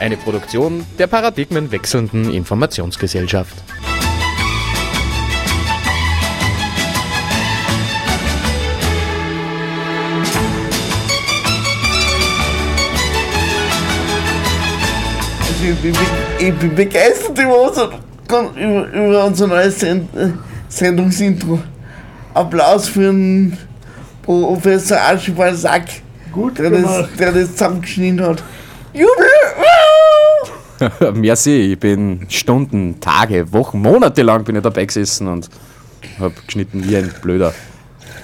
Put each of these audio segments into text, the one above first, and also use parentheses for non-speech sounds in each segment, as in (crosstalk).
Eine Produktion der paradigmenwechselnden Informationsgesellschaft. Also ich, bin, ich bin begeistert über unser, über, über unser neues Send, Sendungsintro. Applaus für den Professor Archibald Sack, Gut der das, der das zusammengeschnitten hat. Jubel! (laughs) Merci, ich bin Stunden, Tage, Wochen, Monate lang bin ich dabei gesessen und habe geschnitten wie ein Blöder.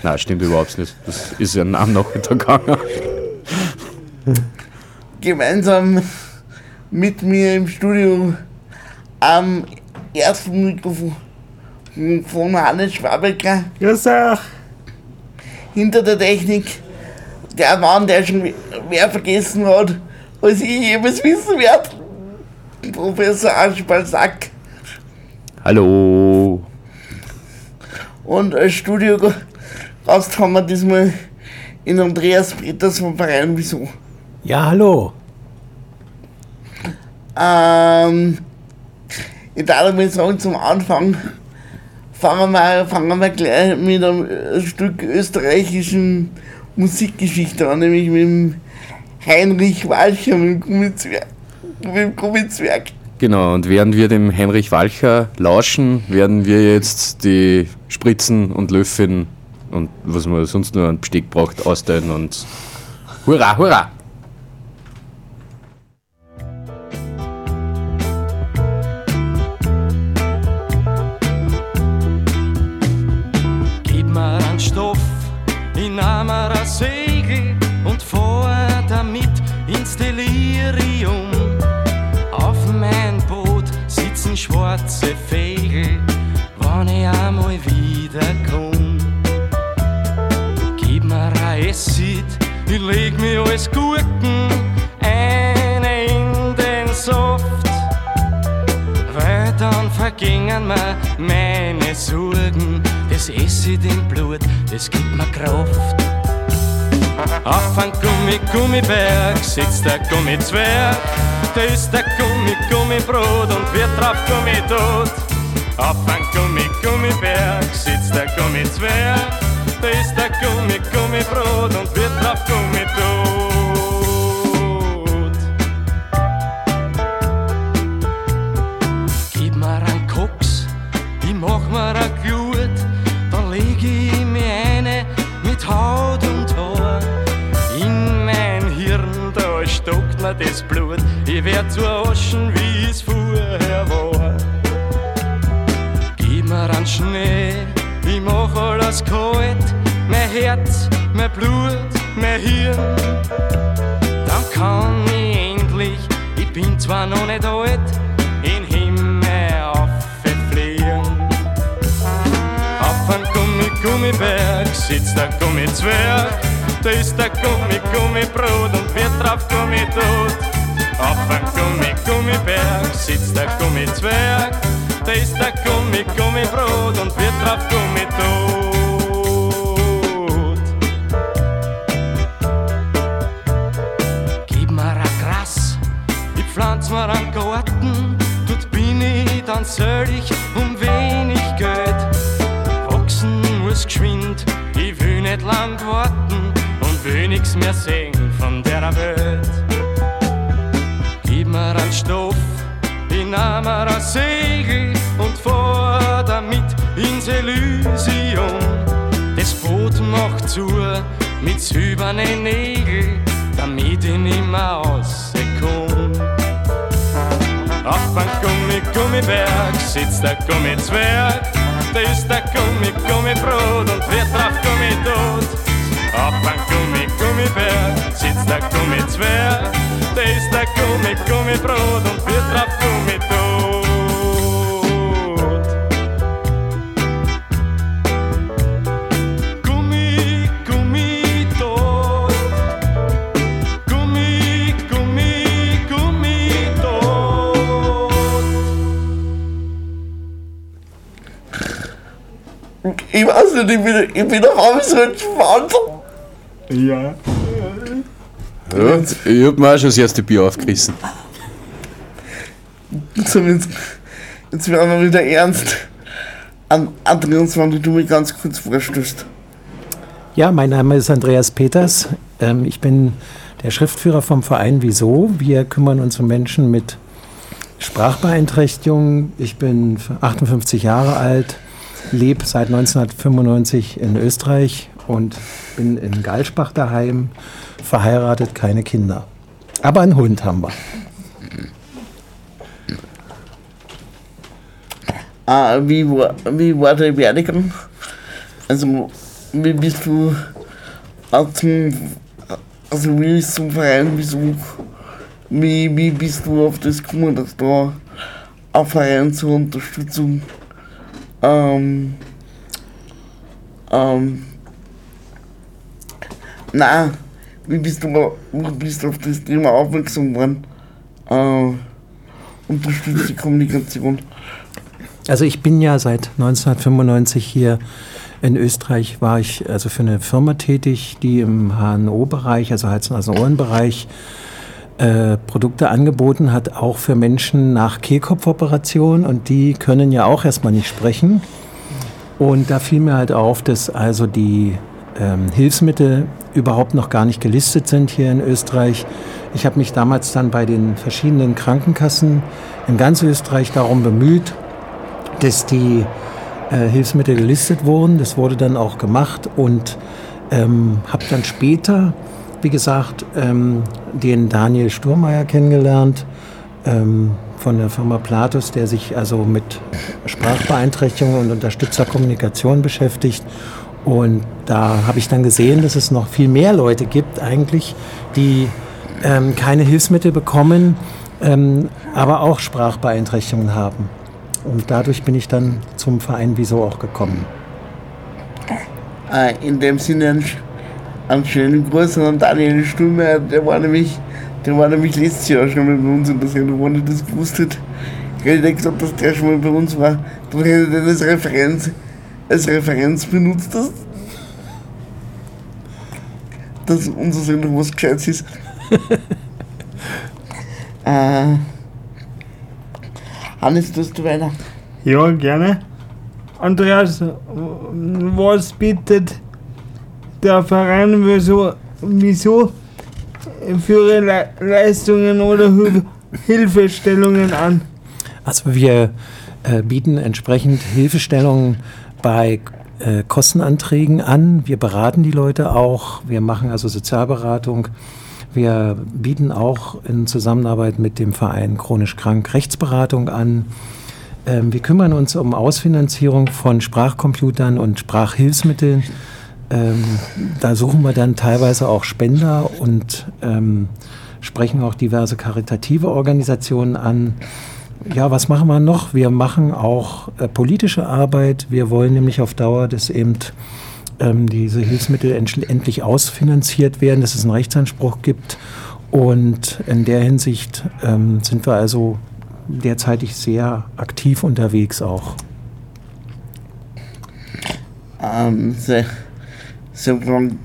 Nein, stimmt überhaupt nicht. Das ist ja am Nachmittag gegangen. Gemeinsam mit mir im Studio am ersten Mikrofon von Hannes Schwabecker. Grüß euch. hinter der Technik der Mann, der schon mehr vergessen hat, als ich jemals wissen werde. Professor Archibald Sack. Hallo. Und als Studiogast haben wir diesmal in Andreas Peters vom Verein Wieso. Ja, hallo. Ähm, ich darf mal sagen, zum Anfang fangen wir, fangen wir gleich mit einem Stück österreichischen Musikgeschichte an, nämlich mit dem Heinrich Walcher, mit dem Gummizwerg. Mit dem Gummizwerg. Genau, und während wir dem Heinrich Walcher lauschen, werden wir jetzt die Spritzen und Löffeln und was man sonst nur an Besteck braucht, austeilen und hurra, hurra! Sitzen schwarze Vögel, ich einmal wiederkomm. Gib mir ein Acid, ich leg mir alles Gurken eine in den Soft. Weil dann vergingen mir meine Sorgen. Das Acid im Blut, das gibt mir Kraft. Auf ein Gummi, Gummiberg sitzt der Gummizwerg. Da ist der Gummi, Gummibrot und wird drauf Gummi tot. Auf ein Gummi, Gummiberg sitzt der Gummizwerg. Da ist der Gummi, Gummibrot und wird drauf Gummi tot. Gib mir einen Koks, ich mach mir ein Glut, dann leg ich mir eine mit Haut und Haar. In mein Hirn, da stockt mir das Blut, ich werd zu Aschen, wie es vorher war. Gib mir einen Schnee, ich mach alles kalt, mein Herz, mein Blut, mein Hirn. Dann kann ich endlich, ich bin zwar noch nicht alt, in Himmel auffliegen. Auf einem Gummi, Gummiberg sitzt der Gummizwerg. Da ist der Gummi, Gummibrot und wird drauf Gummi tot. Auf einem Gummi, Gummiberg sitzt der Gummizwerg. Da ist der Gummi, Gummibrot und wird drauf Gummi tot. Gib mir ein Gras, ich pflanz mir einen Garten, dort bin ich dann selig um wenig Geld. Wachsen muss geschwind, ich will nicht lang warten und will nix mehr sehen von der Welt. Mir einen Stoff, ich nahm mir ein Segel und fahr damit ins Elysium. Das Boot macht zu mit silbernen Nägeln, damit ich nimmer rauskomm. Auf ein Gummi, Gummiberg sitzt der Gummizwerg. Da ist der Gummi, Gummibrot und wird drauf Gummi tot. Auf ein Gummi, Gummiberg sitzt der Gummi mit Gummibrot und vier drauf Gummitod. Gummi, Gummi, tot. Gummi, Gummi, Gummi, tot. Ich weiß nicht, ich bin, ich bin doch auch so entspannt. Ja. Ja, ich hab mir auch schon das erste Bier aufgerissen. So, jetzt, jetzt werden wir wieder ernst. An, Andreas, wenn du mich ganz kurz vorstößt. Ja, mein Name ist Andreas Peters. Ähm, ich bin der Schriftführer vom Verein Wieso. Wir kümmern uns um Menschen mit Sprachbeeinträchtigungen. Ich bin 58 Jahre alt, lebe seit 1995 in Österreich und bin in Galspach daheim, verheiratet, keine Kinder. Aber einen Hund haben wir. Ah, wie, war, wie war der Werdegang? Also, wie bist du zum, also wie ist zum Verein wieso? Wie, wie bist du auf das gekommen, dass da ein Verein zur Unterstützung ähm, ähm, na, wie bist du, wie bist du auf das Thema aufmerksam geworden? Äh, unterstützte Kommunikation. Also ich bin ja seit 1995 hier in Österreich, war ich also für eine Firma tätig, die im HNO-Bereich, also Hals- und Ohrenbereich, äh, Produkte angeboten hat, auch für Menschen nach Kehlkopfoperation und die können ja auch erstmal nicht sprechen. Und da fiel mir halt auf, dass also die ähm, Hilfsmittel überhaupt noch gar nicht gelistet sind hier in Österreich. Ich habe mich damals dann bei den verschiedenen Krankenkassen in ganz Österreich darum bemüht, dass die äh, Hilfsmittel gelistet wurden. Das wurde dann auch gemacht und ähm, habe dann später, wie gesagt, ähm, den Daniel Sturmeier kennengelernt ähm, von der Firma Platus, der sich also mit Sprachbeeinträchtigungen und Unterstützerkommunikation beschäftigt. Und da habe ich dann gesehen, dass es noch viel mehr Leute gibt eigentlich, die ähm, keine Hilfsmittel bekommen, ähm, aber auch Sprachbeeinträchtigungen haben. Und dadurch bin ich dann zum Verein Wieso auch gekommen. Äh, in dem Sinne einen, sch- einen schönen Gruß an Daniel Stumme, der war nämlich, der war nämlich letztes Jahr schon mal bei uns der Sendung, wenn ich das gewusst hätte. Ich hätte gesagt, dass der schon mal bei uns war, dann hätte den als Referenz, als Referenz benutzt, dass, dass unsere Sendung was Gescheites ist. (laughs) äh, Hannes, tust du weiter? Ja, gerne. Andreas, was bietet der Verein wieso, wieso für ihre Le Leistungen oder Hil- Hilfestellungen an? Also wir äh, bieten entsprechend Hilfestellungen bei äh, Kostenanträgen an. Wir beraten die Leute auch. Wir machen also Sozialberatung. Wir bieten auch in Zusammenarbeit mit dem Verein Chronisch Krank Rechtsberatung an. Ähm, wir kümmern uns um Ausfinanzierung von Sprachcomputern und Sprachhilfsmitteln. Ähm, da suchen wir dann teilweise auch Spender und ähm, sprechen auch diverse karitative Organisationen an. Ja, was machen wir noch? Wir machen auch äh, politische Arbeit. Wir wollen nämlich auf Dauer, dass eben ähm, diese Hilfsmittel endlich, ausfinanziert werden, dass es einen Rechtsanspruch gibt. Und in der Hinsicht ähm, sind wir also derzeitig sehr aktiv unterwegs auch. Ähm, seit, wann,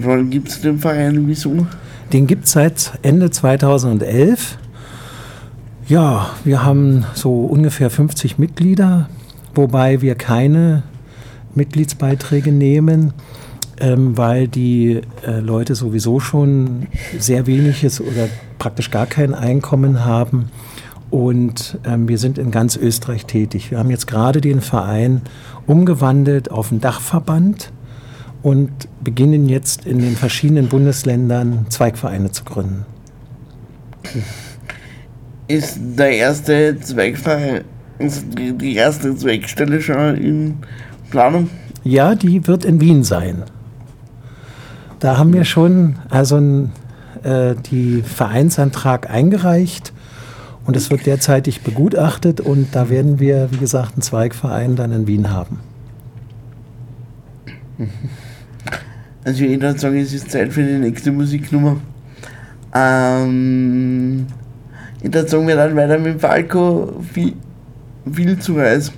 wann gibt es den Verein Wieso? Den gibt es seit Ende 2011. Ja, wir haben so ungefähr 50 Mitglieder, wobei wir keine Mitgliedsbeiträge nehmen, ähm, weil die äh, Leute sowieso schon sehr weniges oder praktisch gar kein Einkommen haben. Und ähm, wir sind in ganz Österreich tätig. Wir haben jetzt gerade den Verein umgewandelt auf einen Dachverband und beginnen jetzt in den verschiedenen Bundesländern Zweigvereine zu gründen. Ist der erste ist die, erste Zweigstelle schon in Planung? Ja, die wird in Wien sein. Da haben wir schon also äh, die Vereinsantrag eingereicht und es wird derzeitig begutachtet und da werden wir, wie gesagt, einen Zweigverein dann in Wien haben. Also ich würde sagen, es ist Zeit für die nächste Musiknummer. Ähm, ich würde sagen, wir dann weiter mit Falco viel, viel zu Reis.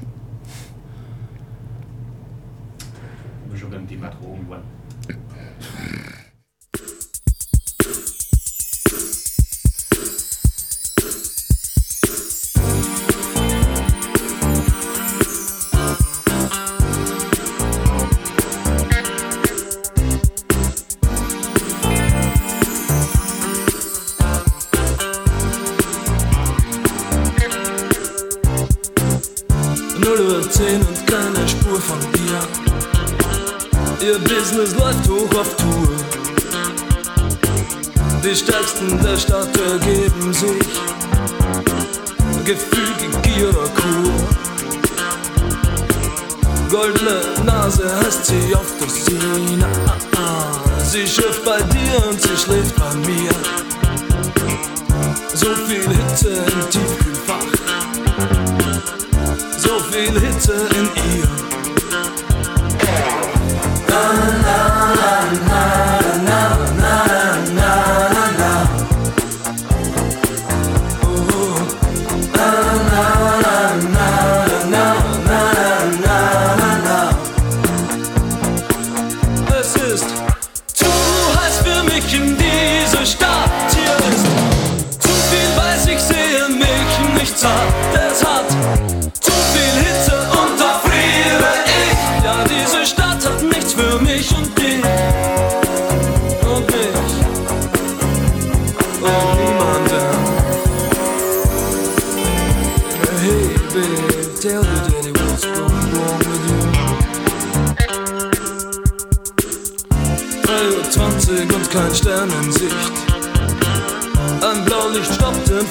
Business läuft hoch auf Tour. Die Stärksten der Stadt ergeben sich. Gefügig Gier oder Kur. Goldene Nase heißt sie auf der Szene. Sie schürft bei dir und sie schläft bei mir. So viel Hitze im Tiefkühlfach so viel Hitze in ihr.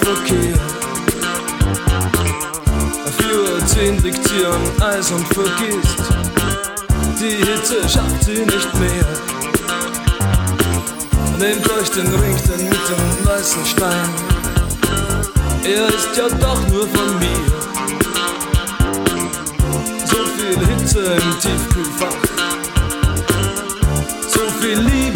Stoppt den Verkehr. 4.10 Uhr liegt sie am Eis und vergisst. Die Hitze schafft sie nicht mehr. Nehmt euch den Ring, den mit dem weißen Stein. Er ist ja doch nur von mir. So viel Hitze im Tiefkühlfach. So viel Liebe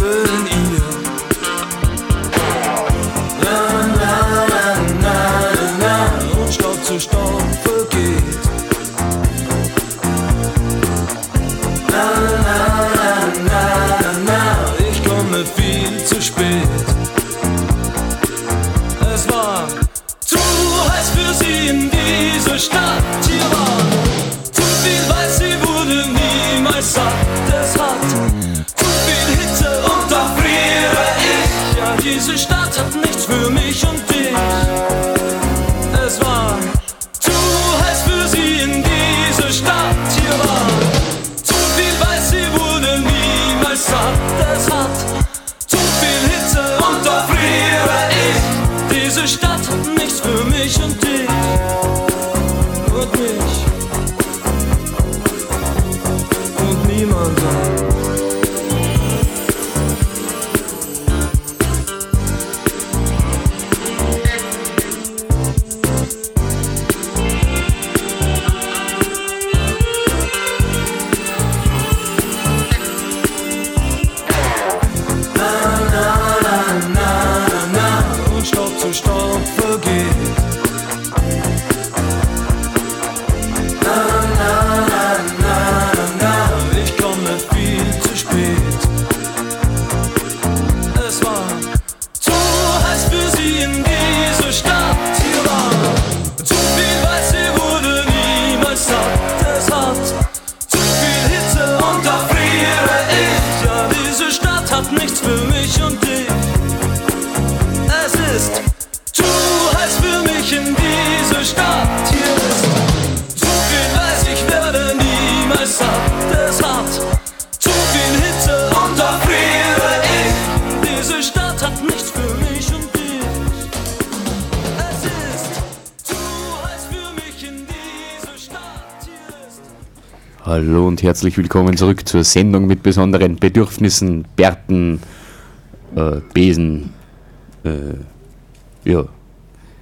Hallo und herzlich willkommen zurück zur Sendung mit besonderen Bedürfnissen, Bärten, äh, Besen, Äh, ja,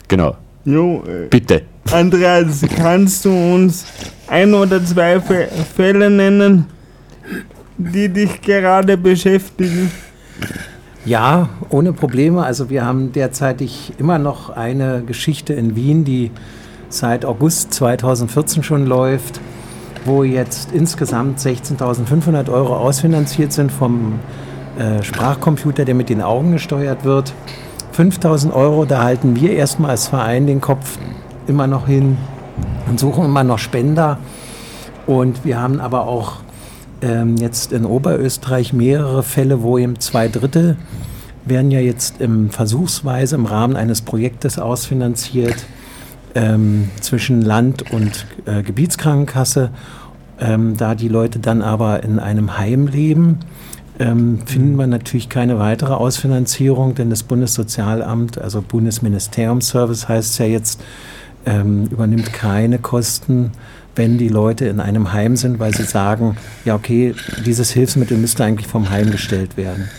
genau. Jo, äh, Bitte. Andreas, kannst du uns ein oder zwei Fä- Fälle nennen, die dich gerade beschäftigen? Ja, ohne Probleme. Also wir haben derzeitig immer noch eine Geschichte in Wien, die seit August 2014 schon läuft, wo jetzt insgesamt 16.500 Euro ausfinanziert sind vom äh, Sprachcomputer, der mit den Augen gesteuert wird. 5.000 Euro, da halten wir erstmal als Verein den Kopf immer noch hin und suchen immer noch Spender. Und wir haben aber auch ähm, jetzt in Oberösterreich mehrere Fälle, wo eben zwei Drittel werden ja jetzt im Versuchsweise im Rahmen eines Projektes ausfinanziert ähm, zwischen Land und äh, Gebietskrankenkasse. Ähm, da die Leute dann aber in einem Heim leben, ähm, finden wir natürlich keine weitere Ausfinanzierung, denn das Bundessozialamt, also Bundesministeriumsservice heißt es ja jetzt, ähm, übernimmt keine Kosten, wenn die Leute in einem Heim sind, weil sie sagen, ja okay, dieses Hilfsmittel müsste eigentlich vom Heim gestellt werden.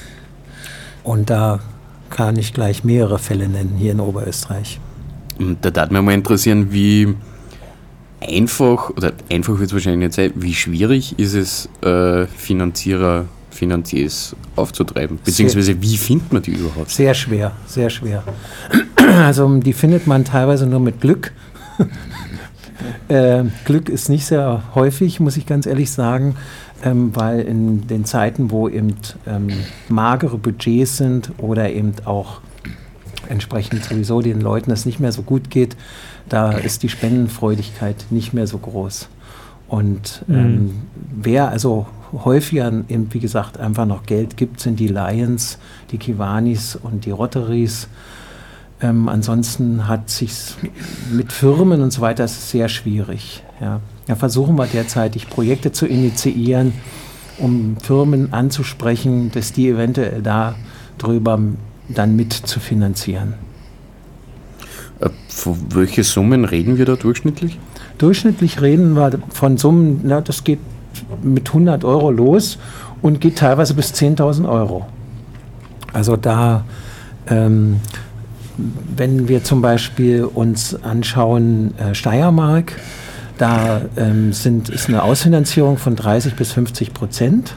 Und da kann ich gleich mehrere Fälle nennen hier in Oberösterreich. Und da darf mich mal interessieren, wie einfach, oder einfach wird es wahrscheinlich nicht sein, wie schwierig ist es, äh, Finanzierer, Finanziers aufzutreiben? Beziehungsweise wie findet man die überhaupt? Sehr schwer, sehr schwer. Also die findet man teilweise nur mit Glück. (laughs) äh, Glück ist nicht sehr häufig, muss ich ganz ehrlich sagen, ähm, weil in den Zeiten, wo eben ähm, magere Budgets sind oder eben auch entsprechend sowieso den Leuten es nicht mehr so gut geht, da ist die Spendenfreudigkeit nicht mehr so groß. Und ähm, wer also häufiger, eben, wie gesagt, einfach noch Geld gibt, sind die Lions, die Kiwanis und die Rotaries. Ähm, ansonsten hat sich mit Firmen und so weiter ist es sehr schwierig. Ja. Da versuchen wir derzeitig Projekte zu initiieren, um Firmen anzusprechen, dass die eventuell da drüber dann mit zu finanzieren. Äh, von welche Summen reden wir da durchschnittlich? Durchschnittlich reden wir von Summen, na, das geht mit 100 Euro los und geht teilweise bis 10.000 Euro. Also da, ähm, wenn wir zum Beispiel uns anschauen, äh, Steiermark, da ähm, sind, ist eine Ausfinanzierung von 30 bis 50 Prozent.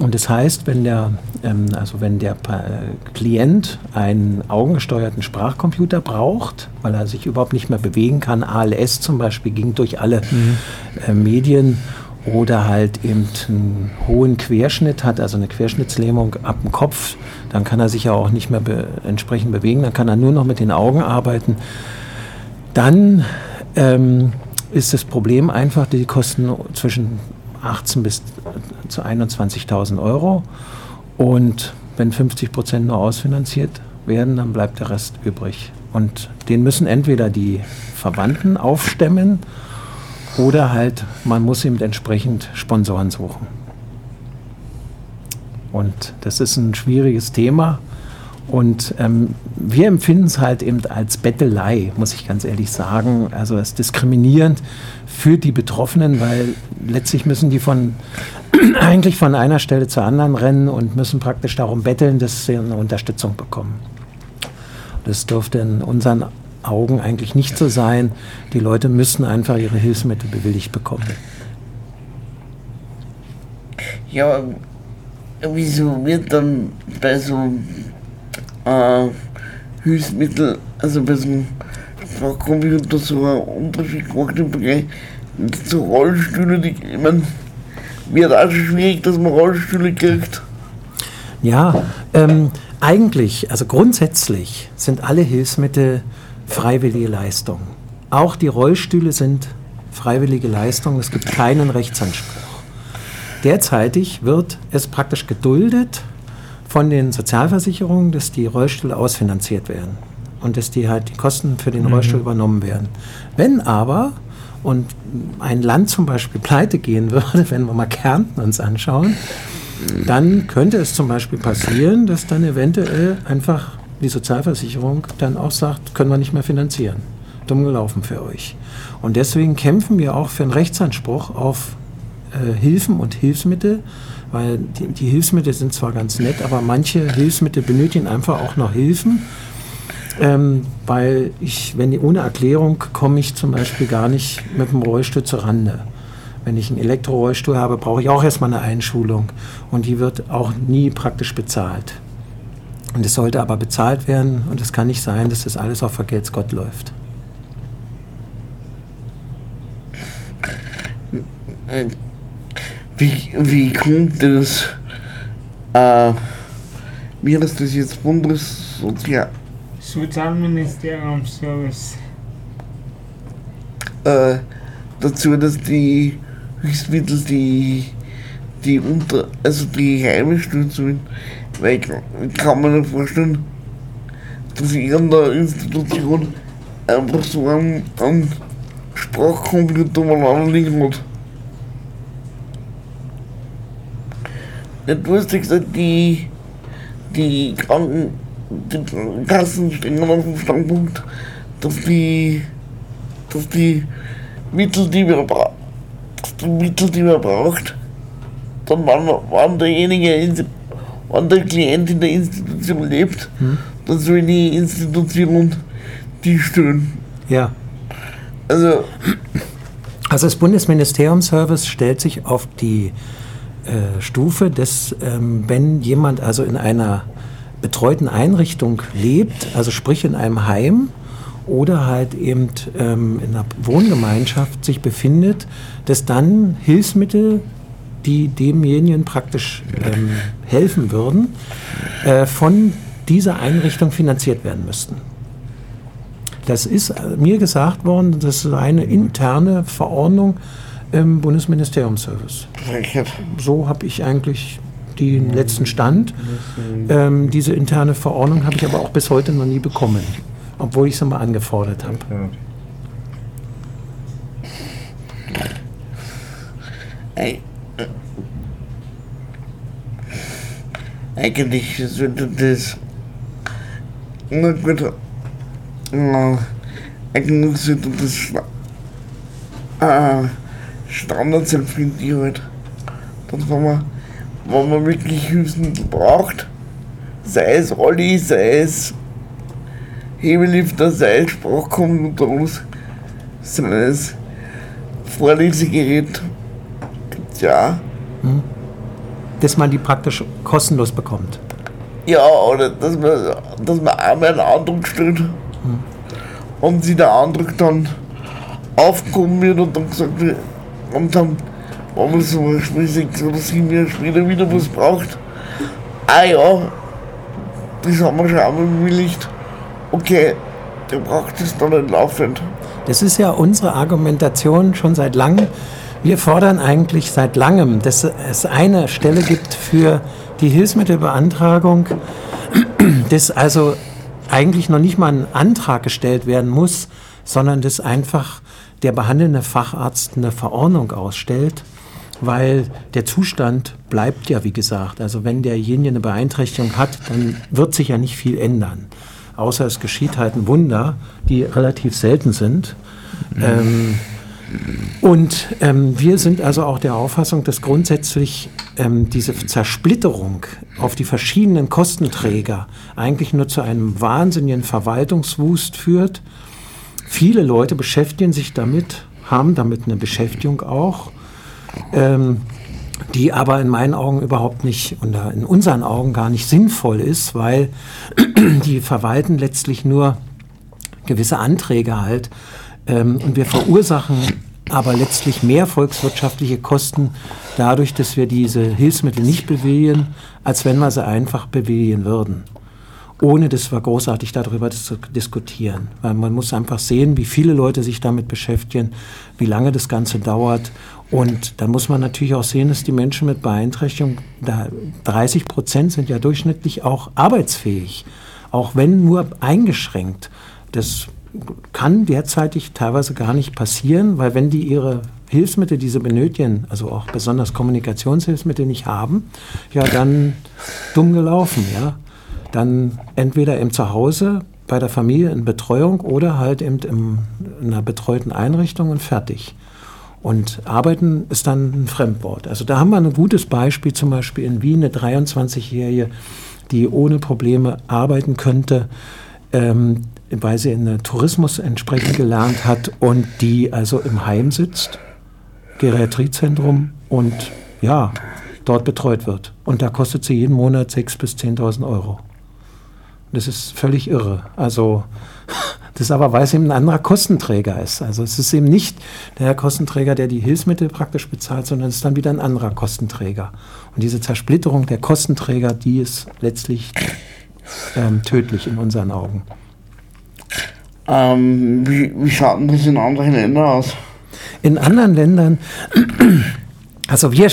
Und das heißt, wenn der, ähm, also wenn der äh, Klient einen augengesteuerten Sprachcomputer braucht, weil er sich überhaupt nicht mehr bewegen kann, ALS zum Beispiel ging durch alle äh, Medien oder halt eben einen hohen Querschnitt hat, also eine Querschnittslähmung ab dem Kopf, dann kann er sich ja auch nicht mehr be entsprechend bewegen, dann kann er nur noch mit den Augen arbeiten. Dann ähm, ist das Problem einfach, die kosten zwischen 18 bis zu 21.000 Euro. Und wenn 50 Prozent nur ausfinanziert werden, dann bleibt der Rest übrig. Und den müssen entweder die Verwandten aufstemmen oder halt man muss eben entsprechend Sponsoren suchen. Und das ist ein schwieriges Thema. Und ähm, wir empfinden es halt eben als Bettelei, muss ich ganz ehrlich sagen. Also es ist diskriminierend für die Betroffenen, weil letztlich müssen die von (clears throat) eigentlich von einer Stelle zur anderen rennen und müssen praktisch darum betteln, dass sie eine Unterstützung bekommen. Das dürfte in unseren Augen eigentlich nicht so sein. Die Leute müssen einfach ihre Hilfsmittel bewilligt bekommen. Ja, wieso wird dann bei so äh, Hilfsmittel, also bei so einem Sprachcomputer so ein Unterschied gemacht im Vergleich zu Rollstühlen, die, ich meine, wird auch schon schwierig, dass man Rollstühle kriegt. Ja, ähm, eigentlich, also grundsätzlich sind alle Hilfsmittel freiwillige Leistungen. Auch die Rollstühle sind freiwillige Leistungen. Es gibt keinen Rechtsanspruch. Derzeitig wird es praktisch geduldet von den Sozialversicherungen, dass die Rollstühle ausfinanziert werden und dass die halt die Kosten für den Rollstuhl übernommen werden. Wenn aber und ein Land zum Beispiel pleite gehen würde, (laughs) wenn wir mal Kärnten uns anschauen, dann könnte es zum Beispiel passieren, dass dann eventuell einfach die Sozialversicherung dann auch sagt, können wir nicht mehr finanzieren. Dumm gelaufen für euch. Und deswegen kämpfen wir auch für einen Rechtsanspruch auf äh, Hilfen und Hilfsmittel, weil die, die Hilfsmittel sind zwar ganz nett, aber manche Hilfsmittel benötigen einfach auch noch Hilfen. Ähm, weil ich, wenn die, ohne Erklärung komme ich zum Beispiel gar nicht mit dem Rollstuhl zur Rande. Wenn ich einen Elektrorollstuhl habe, brauche ich auch erstmal eine Einschulung. Und die wird auch nie praktisch bezahlt. Und es sollte aber bezahlt werden und es kann nicht sein, dass das alles auf Vergelt's Gott läuft. Wie, wie kommt das, äh, wie heißt das jetzt, Bundessozial, Sozialministeriumsservice. äh, dazu, dass die Hilfsmittel, die, die unter, also die heimischen sollen, weil ich, kann mir nicht vorstellen, dass irgendeine Institution einfach so einen, einen Sprachcomputer umeinander liegen hat. Ja gesagt, die, die Kranken, die Kassen stehen auf dem Standpunkt, dass die, dass die Mittel, die wir brauchen, die Mittel, die man braucht, dann wann, wann derjenige, wann der Klient in der Institution lebt, dann soll die Institution die stellen. Ja. Also, Also das Bundesministeriumsservice stellt sich auf die äh, Stufe, dass ähm, wenn jemand also in einer betreuten Einrichtung lebt, also sprich in einem Heim oder halt eben ähm, in einer Wohngemeinschaft sich befindet, dass dann Hilfsmittel, die demjenigen praktisch ähm, helfen würden, äh, von dieser Einrichtung finanziert werden müssten. Das ist äh, mir gesagt worden, das ist eine interne Verordnung im Bundesministeriumsservice. Frechheit. So habe ich eigentlich den letzten Stand. Ähm, diese interne Verordnung habe ich aber auch bis heute noch nie bekommen, obwohl ich sie mal angefordert habe. Äh, Eigentlich sollte das. Na gut. äh, Eigentlich sollte das äh, Standard sein für die halt. Dass wenn man, wenn man wirklich Hilfsmittel braucht, sei es Rolli, sei es Hebelifter, sei es Sprachcomputer, sei es Vorlesegerät, gibt's ja. Dass man die praktisch kostenlos bekommt. Ja, oder dass man, dass man einmal einen Antrag stellt und sie der Antrag dann aufgehoben wird und dann gesagt wird, und dann, zum Beispiel sechs oder sieben Jahre später wieder was braucht, ah ja, das haben wir schon einmal bewilligt, okay, der braucht es dann nicht laufend. Das ist ja unsere Argumentation schon seit langem. Wir fordern eigentlich seit langem, dass es eine Stelle gibt für die Hilfsmittelbeantragung, dass also eigentlich noch nicht mal ein Antrag gestellt werden muss, sondern dass einfach der behandelnde Facharzt eine Verordnung ausstellt, weil der Zustand bleibt ja, wie gesagt. Also wenn derjenige eine Beeinträchtigung hat, dann wird sich ja nicht viel ändern. Außer es geschieht halt ein Wunder, die relativ selten sind. Ähm, und ähm, wir sind also auch der Auffassung, dass grundsätzlich ähm, diese Zersplitterung auf die verschiedenen Kostenträger eigentlich nur zu einem wahnsinnigen Verwaltungswust führt. Viele Leute beschäftigen sich damit, haben damit eine Beschäftigung auch, ähm, die aber in meinen Augen überhaupt nicht oder in unseren Augen gar nicht sinnvoll ist, weil (clears throat) die verwalten letztlich nur gewisse Anträge halt. Ähm, und wir verursachen aber letztlich mehr volkswirtschaftliche Kosten dadurch, dass wir diese Hilfsmittel nicht bewilligen, als wenn wir sie einfach bewilligen würden. Ohne dass wir großartig darüber zu diskutieren. Weil man muss einfach sehen, wie viele Leute sich damit beschäftigen, wie lange das Ganze dauert. Und dann muss man natürlich auch sehen, dass die Menschen mit Beeinträchtigung, da 30 Prozent sind ja durchschnittlich auch arbeitsfähig. Auch wenn nur eingeschränkt. Das kann derzeitig teilweise gar nicht passieren, weil wenn die ihre Hilfsmittel, die sie benötigen, also auch besonders Kommunikationshilfsmittel nicht haben, ja, dann dumm gelaufen, ja. Dann entweder im Zuhause, bei der Familie in Betreuung oder halt eben in einer betreuten Einrichtung und fertig. Und arbeiten ist dann ein Fremdwort. Also da haben wir ein gutes Beispiel, zum Beispiel in Wien, eine 23-Jährige, die ohne Probleme arbeiten könnte, ähm, weil sie in der Tourismus entsprechend gelernt hat und die also im Heim sitzt, Geriatriezentrum und ja, dort betreut wird. Und da kostet sie jeden Monat 6.000 bis 10.000 Euro. Das ist völlig irre. Also (laughs) das aber, weil es eben ein anderer Kostenträger ist. Also es ist eben nicht der Kostenträger, der die Hilfsmittel praktisch bezahlt, sondern es ist dann wieder ein anderer Kostenträger. Und diese Zersplitterung der Kostenträger, die ist letztlich ähm, tödlich in unseren Augen. Ähm, wie, wie schaut denn das in anderen Ländern aus? In anderen Ländern, (clears throat) also wir,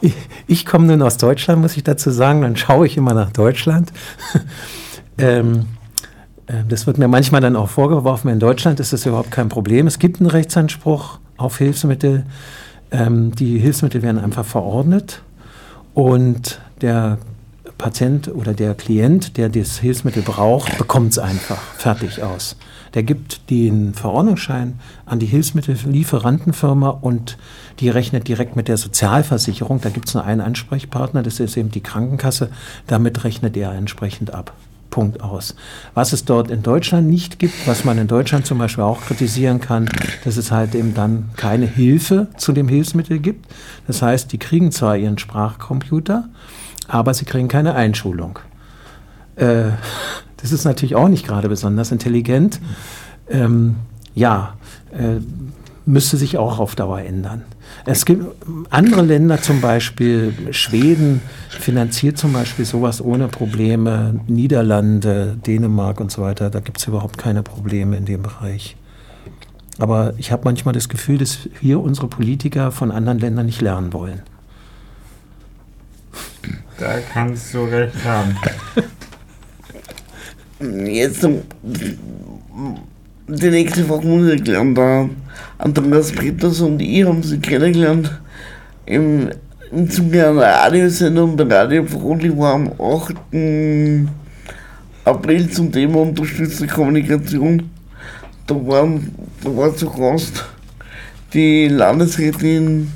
ich, ich komme nun aus Deutschland, muss ich dazu sagen, dann schaue ich immer nach Deutschland. (laughs) ähm, äh, das wird mir manchmal dann auch vorgeworfen, in Deutschland ist das überhaupt kein Problem. Es gibt einen Rechtsanspruch auf Hilfsmittel. Ähm, die Hilfsmittel werden einfach verordnet und der Patient oder der Klient, der das Hilfsmittel braucht, bekommt es einfach fertig aus. Der gibt den Verordnungsschein an die Hilfsmittellieferantenfirma und die rechnet direkt mit der Sozialversicherung. Da gibt es nur einen Ansprechpartner, das ist eben die Krankenkasse. Damit rechnet er entsprechend ab. Punkt aus. Was es dort in Deutschland nicht gibt, was man in Deutschland zum Beispiel auch kritisieren kann, dass es halt eben dann keine Hilfe zu dem Hilfsmittel gibt. Das heißt, die kriegen zwar ihren Sprachcomputer, aber sie kriegen keine Einschulung. Äh, das ist natürlich auch nicht gerade besonders intelligent. Ähm, ja, äh, müsste sich auch auf Dauer ändern. Es gibt andere Länder, zum Beispiel Schweden, finanziert zum Beispiel sowas ohne Probleme, Niederlande, Dänemark und so weiter, da gibt es überhaupt keine Probleme in dem Bereich. Aber ich habe manchmal das Gefühl, dass hier unsere Politiker von anderen Ländern nicht lernen wollen. Da kannst du recht haben. Jetzt die nächste Frage muss ich erklären. Da Andreas Peters und ich haben sie kennengelernt im, im Zuge einer Radiosendung bei Radio Frohlich war am 8. April zum Thema unterstützte Kommunikation. Da, waren, da war zu Gast die Landesrätin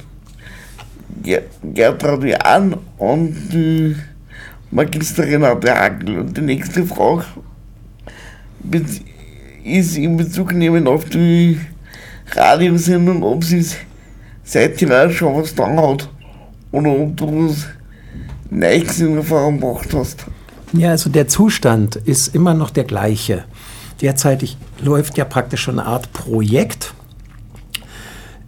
Gertrud Jahn und die Magister Renate Hackel. Und die nächste Frage ist in Bezug nehmen auf die Radiosendung, ob sie s- seitdem auch schon was getan hat oder ob du was Neues in Erfahrung gebracht hast. Ja, also der Zustand ist immer noch der gleiche. Derzeitig läuft ja praktisch schon eine Art Projekt.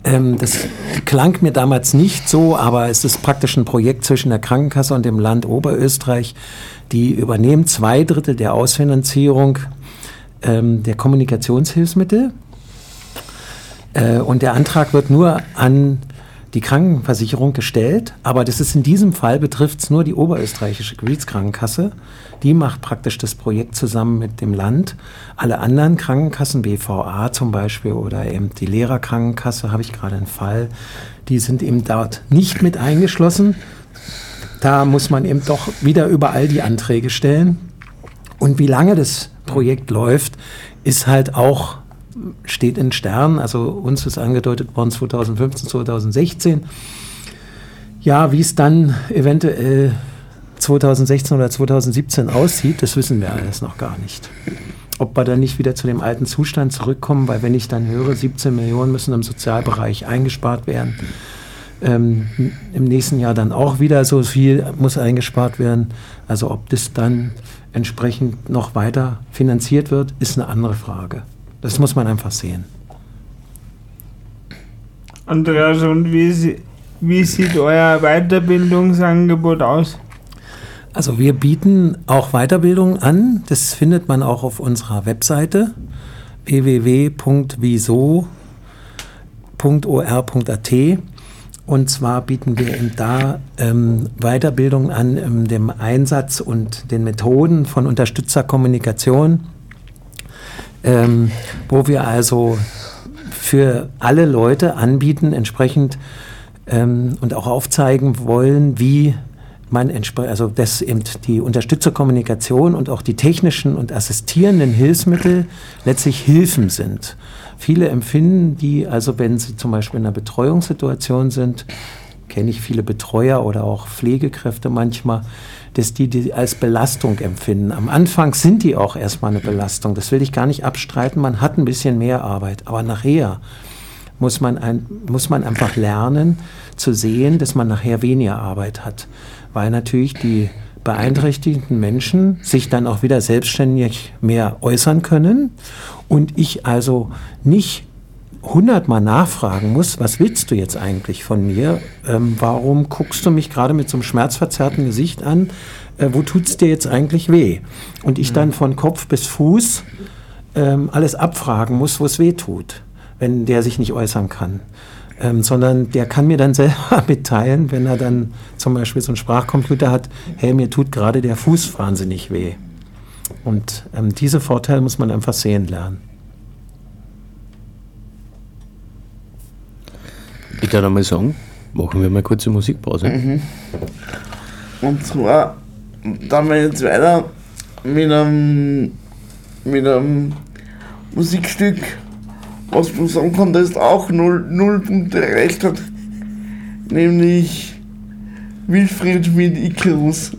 Ähm, das klang mir damals nicht so, aber es ist praktisch ein Projekt zwischen der Krankenkasse und dem Land Oberösterreich. Die übernehmen zwei Drittel der Ausfinanzierung ähm, der Kommunikationshilfsmittel. Äh, und der Antrag wird nur an die Krankenversicherung gestellt, aber das ist in diesem Fall betrifft es nur die oberösterreichische Gebietskrankenkasse. Die macht praktisch das Projekt zusammen mit dem Land. Alle anderen Krankenkassen, BVA zum Beispiel oder eben die Lehrerkrankenkasse, habe ich gerade einen Fall, die sind eben dort nicht mit eingeschlossen. Da muss man eben doch wieder überall die Anträge stellen. Und wie lange das Projekt läuft, ist halt auch, steht in Sternen. Also uns ist angedeutet worden 2015, 2016. Ja, wie es dann eventuell 2016 oder 2017 aussieht, das wissen wir alles noch gar nicht. Ob wir dann nicht wieder zu dem alten Zustand zurückkommen, weil wenn ich dann höre, 17 Millionen müssen im Sozialbereich eingespart werden, ähm, im nächsten Jahr dann auch wieder so viel muss eingespart werden. Also ob das dann entsprechend noch weiter finanziert wird, ist eine andere Frage. Das muss man einfach sehen. Andreas, und wie, wie sieht euer Weiterbildungsangebot aus? Also wir bieten auch Weiterbildung an. Das findet man auch auf unserer Webseite www.wieso.or.at. Und zwar bieten wir eben da ähm, Weiterbildung an in dem Einsatz und den Methoden von Unterstützerkommunikation, ähm, wo wir also für alle Leute anbieten, entsprechend ähm, und auch aufzeigen wollen, wie man entspr- also dass eben die Unterstützerkommunikation und auch die technischen und assistierenden Hilfsmittel letztlich Hilfen sind. Viele empfinden die, also wenn sie zum Beispiel in einer Betreuungssituation sind, kenne ich viele Betreuer oder auch Pflegekräfte manchmal, dass die die als Belastung empfinden. Am Anfang sind die auch erstmal eine Belastung. Das will ich gar nicht abstreiten. Man hat ein bisschen mehr Arbeit. Aber nachher muss man, ein, muss man einfach lernen zu sehen, dass man nachher weniger Arbeit hat. Weil natürlich die beeinträchtigten Menschen sich dann auch wieder selbstständig mehr äußern können und ich also nicht hundertmal nachfragen muss, was willst du jetzt eigentlich von mir? Ähm, warum guckst du mich gerade mit so einem schmerzverzerrten Gesicht an? Äh, wo tut's dir jetzt eigentlich weh? Und ich dann von Kopf bis Fuß ähm, alles abfragen muss, wo es weh tut, wenn der sich nicht äußern kann. Ähm, sondern der kann mir dann (laughs) selber mitteilen, wenn er dann zum Beispiel so einen Sprachcomputer hat, hey, mir tut gerade der Fuß wahnsinnig weh. Und ähm, diese Vorteile muss man einfach sehen lernen. Ich würde einmal sagen, machen wir mal kurze Musikpause. Und zwar, dann wir jetzt weiter mit einem, mit einem Musikstück, was sagen kann, das auch null, null Punkte erreicht hat. Nämlich Wilfried mit Icarus.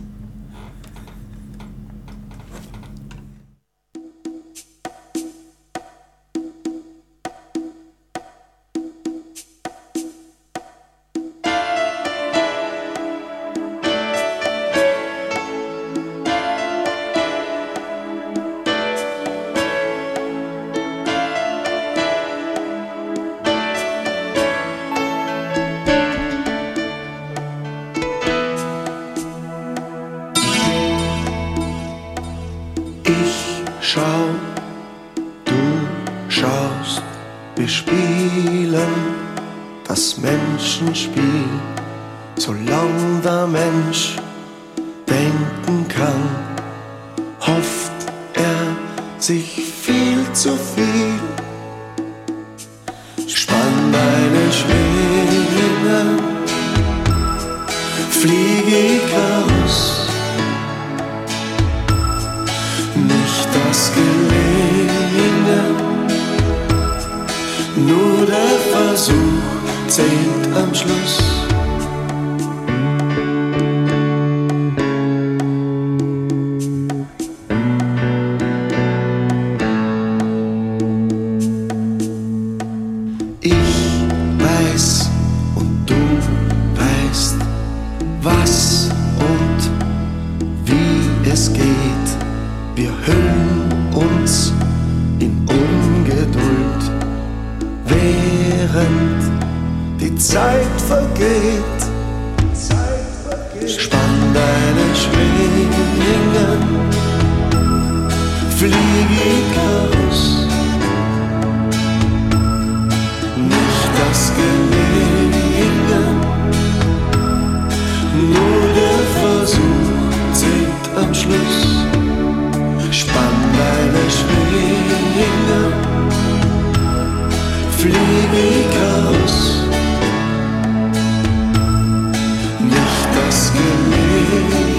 Aus. Nicht das Gelingen,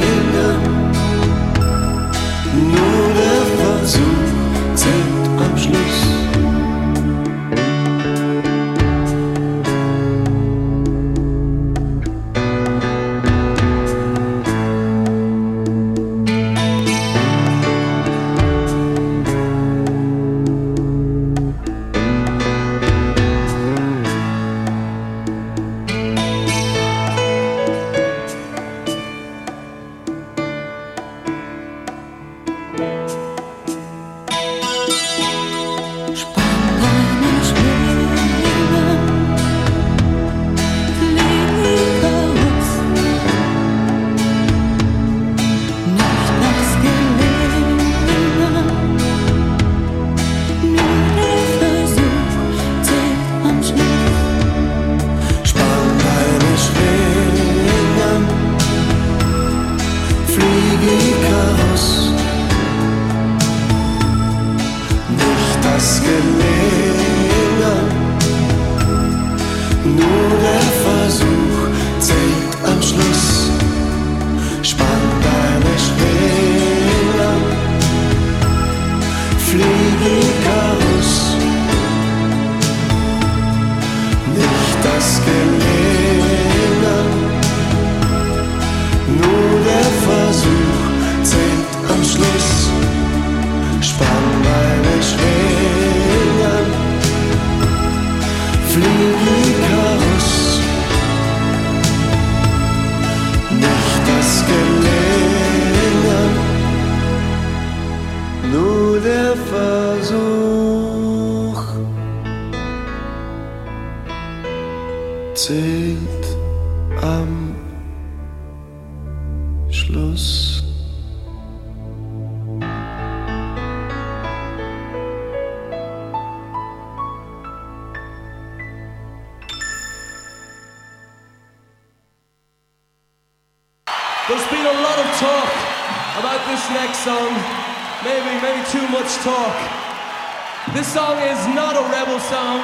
This song is not a rebel song.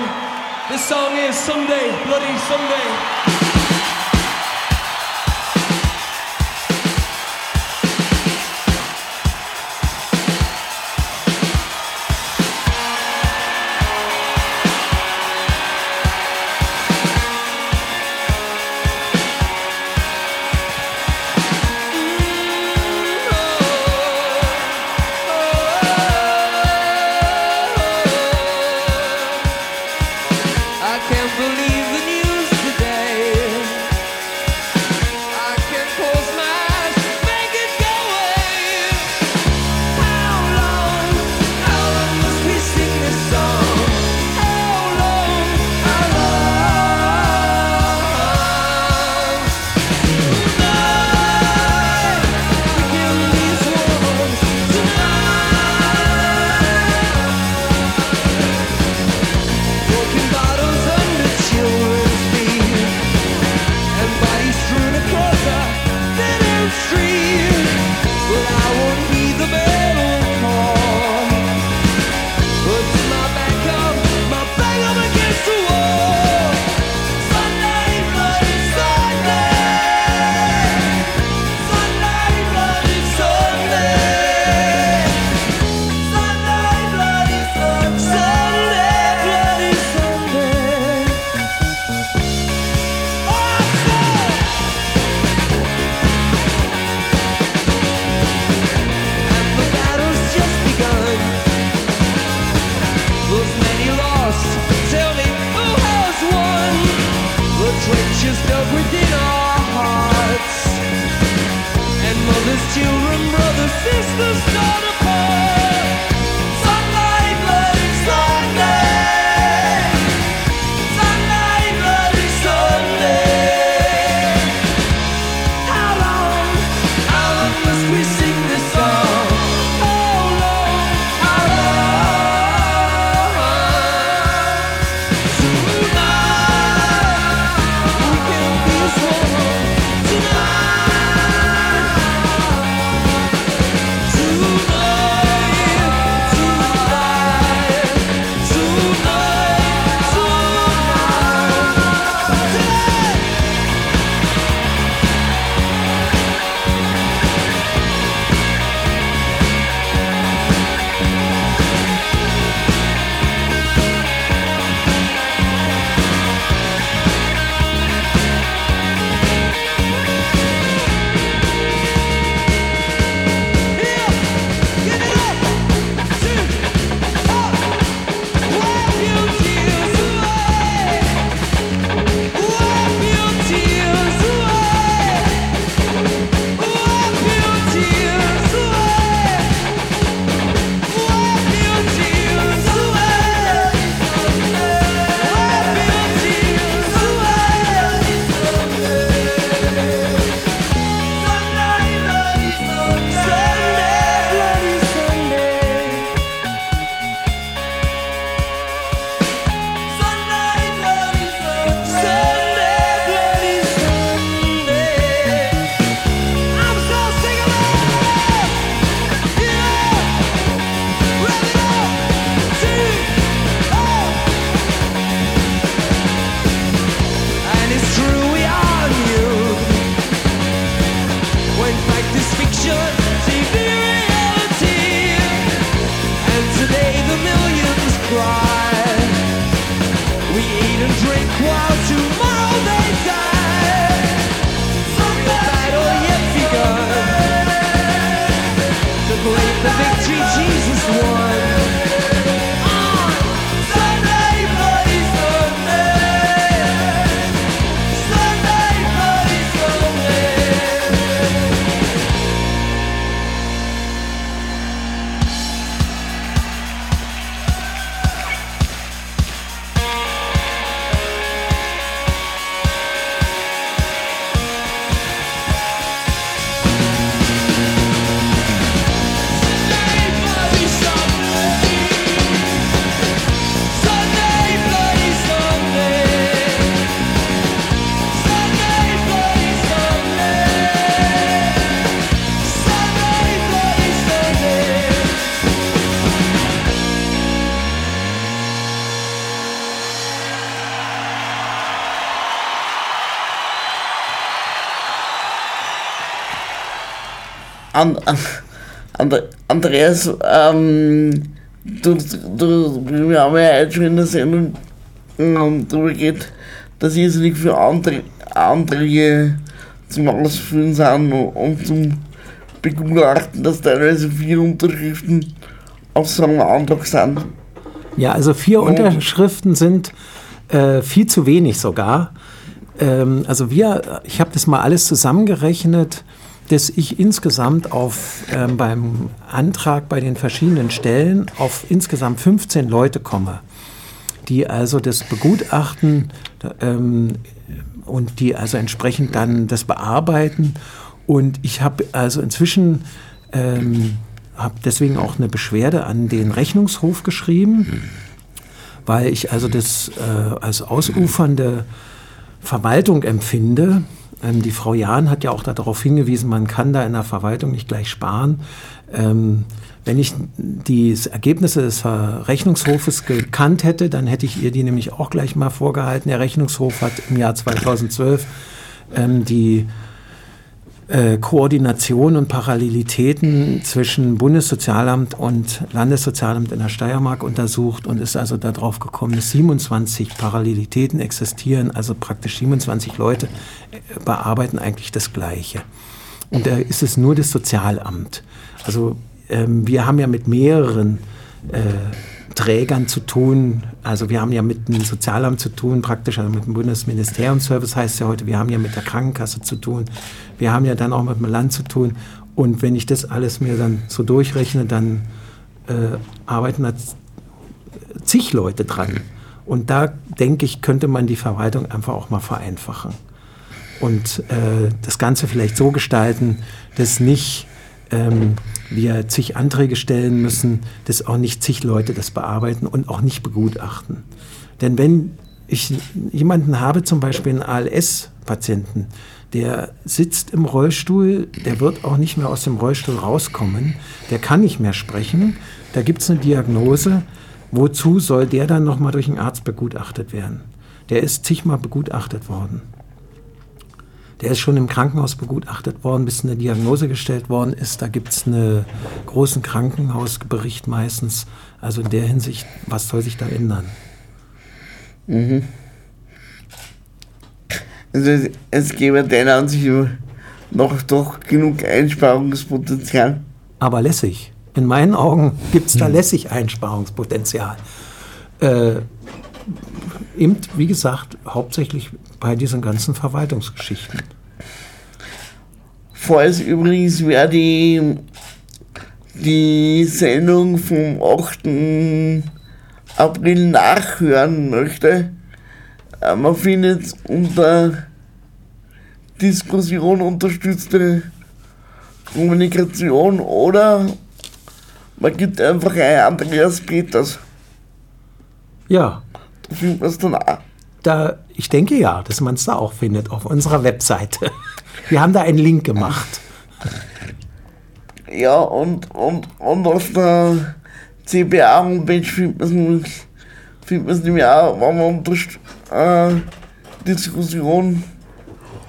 This song is Someday, Bloody Someday. An, an, Andre- Andreas, ähm, du, du, wir haben ja heute schon in der Sendung ähm, darüber geht, dass irrsinnig viele Anträ Anträge zum Ausfüllen sind und, und zum Begutachten, dass teilweise vier Unterschriften auf so einem Antrag sind. Ja, also vier Und- Unterschriften sind äh, viel zu wenig sogar. Ähm, also wir, ich habe das mal alles zusammengerechnet, dass ich insgesamt auf ähm, beim Antrag bei den verschiedenen Stellen auf insgesamt 15 Leute komme, die also das begutachten ähm, und die also entsprechend dann das bearbeiten. Und ich habe also inzwischen ähm, habe deswegen auch eine Beschwerde an den Rechnungshof geschrieben, weil ich also das äh, als ausufernde Verwaltung empfinde. Ähm, die Frau Jahn hat ja auch darauf hingewiesen, man kann da in der Verwaltung nicht gleich sparen. Ähm, wenn ich die Ergebnisse des Rechnungshofes gekannt hätte, dann hätte ich ihr die nämlich auch gleich mal vorgehalten. Der Rechnungshof hat im Jahr 2012 ähm, die äh, Koordination und Parallelitäten zwischen Bundessozialamt und Landessozialamt in der Steiermark untersucht und ist also darauf gekommen, dass 27 Parallelitäten existieren, also praktisch 27 Leute äh, bearbeiten eigentlich das Gleiche. Und da ist es nur das Sozialamt. Also ähm, wir haben ja mit mehreren äh, Trägern zu tun. Also wir haben ja mit dem Sozialamt zu tun, praktisch, also mit dem Bundesministeriumsservice heißt ja heute, wir haben ja mit der Krankenkasse zu tun, wir haben ja dann auch mit dem Land zu tun. Und wenn ich das alles mir dann so durchrechne, dann äh, arbeiten da zig Leute dran. Und da denke ich, könnte man die Verwaltung einfach auch mal vereinfachen. Und äh, das Ganze vielleicht so gestalten, dass nicht ähm, wir zig Anträge stellen müssen, dass auch nicht zig Leute das bearbeiten und auch nicht begutachten. Denn wenn ich jemanden habe, zum Beispiel einen ALS-Patienten, der sitzt im Rollstuhl, der wird auch nicht mehr aus dem Rollstuhl rauskommen, der kann nicht mehr sprechen, da gibt es eine Diagnose, wozu soll der dann nochmal durch einen Arzt begutachtet werden? Der ist zigmal begutachtet worden. Der ist schon im Krankenhaus begutachtet worden, bis eine Diagnose gestellt worden ist. Da gibt es einen großen Krankenhausbericht meistens. Also in der Hinsicht, was soll sich da ändern? Mhm. Also es, es gäbe deiner Ansicht noch doch genug Einsparungspotenzial. Aber lässig. In meinen Augen gibt es da lässig Einsparungspotenzial. Äh, eben, wie gesagt, hauptsächlich bei diesen ganzen Verwaltungsgeschichten. Falls übrigens wer die, die Sendung vom 8. April nachhören möchte, äh, man findet unter Diskussion unterstützte Kommunikation oder man gibt einfach ein Andreas Peters. Ja, Da findet man es dann auch. Da, ich denke ja, dass man es da auch findet auf unserer Webseite. (laughs) Wir haben da einen Link gemacht. Ja, und, und, und auf der CBA-Homepage findet man es findet man es nämlich auch, wenn man unterst äh, Diskussion,